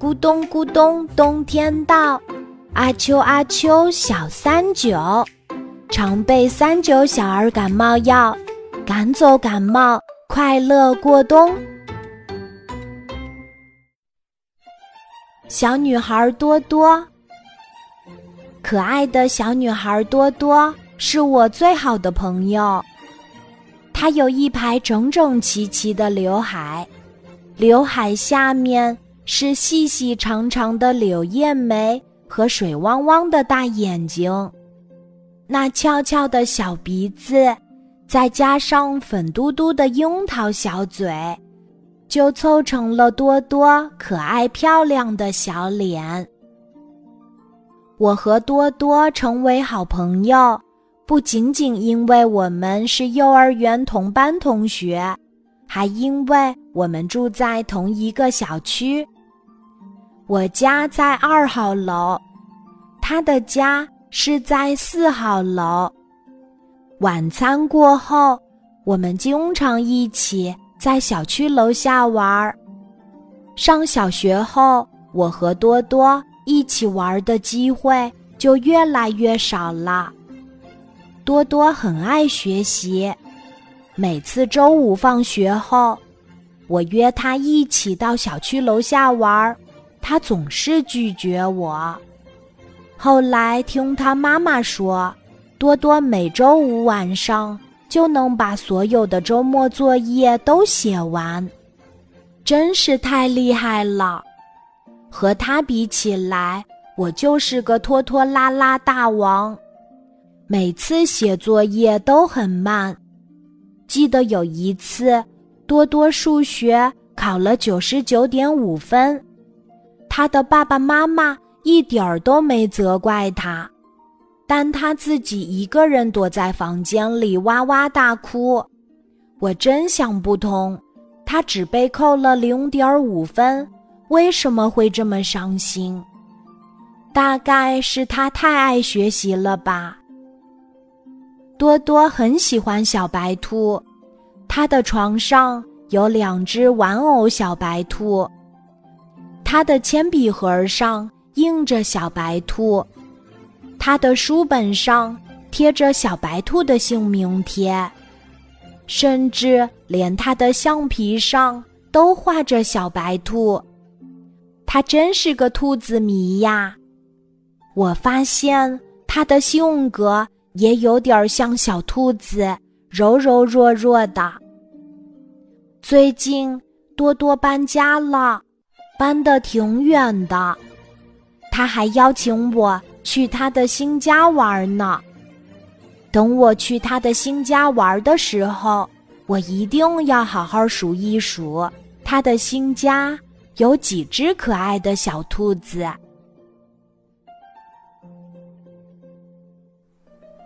咕咚咕咚，冬天到，阿秋阿秋，小三九，常备三九小儿感冒药，赶走感冒，快乐过冬。小女孩多多，可爱的小女孩多多是我最好的朋友。她有一排整整齐齐的刘海，刘海下面是细细长长的柳叶眉和水汪汪的大眼睛，那翘翘的小鼻子，再加上粉嘟嘟的樱桃小嘴。就凑成了多多可爱漂亮的小脸。我和多多成为好朋友，不仅仅因为我们是幼儿园同班同学，还因为我们住在同一个小区。我家在二号楼，他的家是在四号楼。晚餐过后，我们经常一起。在小区楼下玩儿。上小学后，我和多多一起玩的机会就越来越少了。多多很爱学习，每次周五放学后，我约他一起到小区楼下玩儿，他总是拒绝我。后来听他妈妈说，多多每周五晚上。就能把所有的周末作业都写完，真是太厉害了。和他比起来，我就是个拖拖拉拉大王，每次写作业都很慢。记得有一次，多多数学考了九十九点五分，他的爸爸妈妈一点儿都没责怪他。但他自己一个人躲在房间里哇哇大哭，我真想不通，他只被扣了零点五分，为什么会这么伤心？大概是他太爱学习了吧。多多很喜欢小白兔，他的床上有两只玩偶小白兔，他的铅笔盒上印着小白兔。他的书本上贴着小白兔的姓名贴，甚至连他的橡皮上都画着小白兔。他真是个兔子迷呀！我发现他的性格也有点像小兔子，柔柔弱弱的。最近多多搬家了，搬得挺远的，他还邀请我。去他的新家玩呢。等我去他的新家玩的时候，我一定要好好数一数他的新家有几只可爱的小兔子。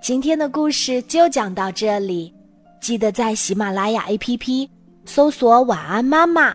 今天的故事就讲到这里，记得在喜马拉雅 APP 搜索“晚安妈妈”，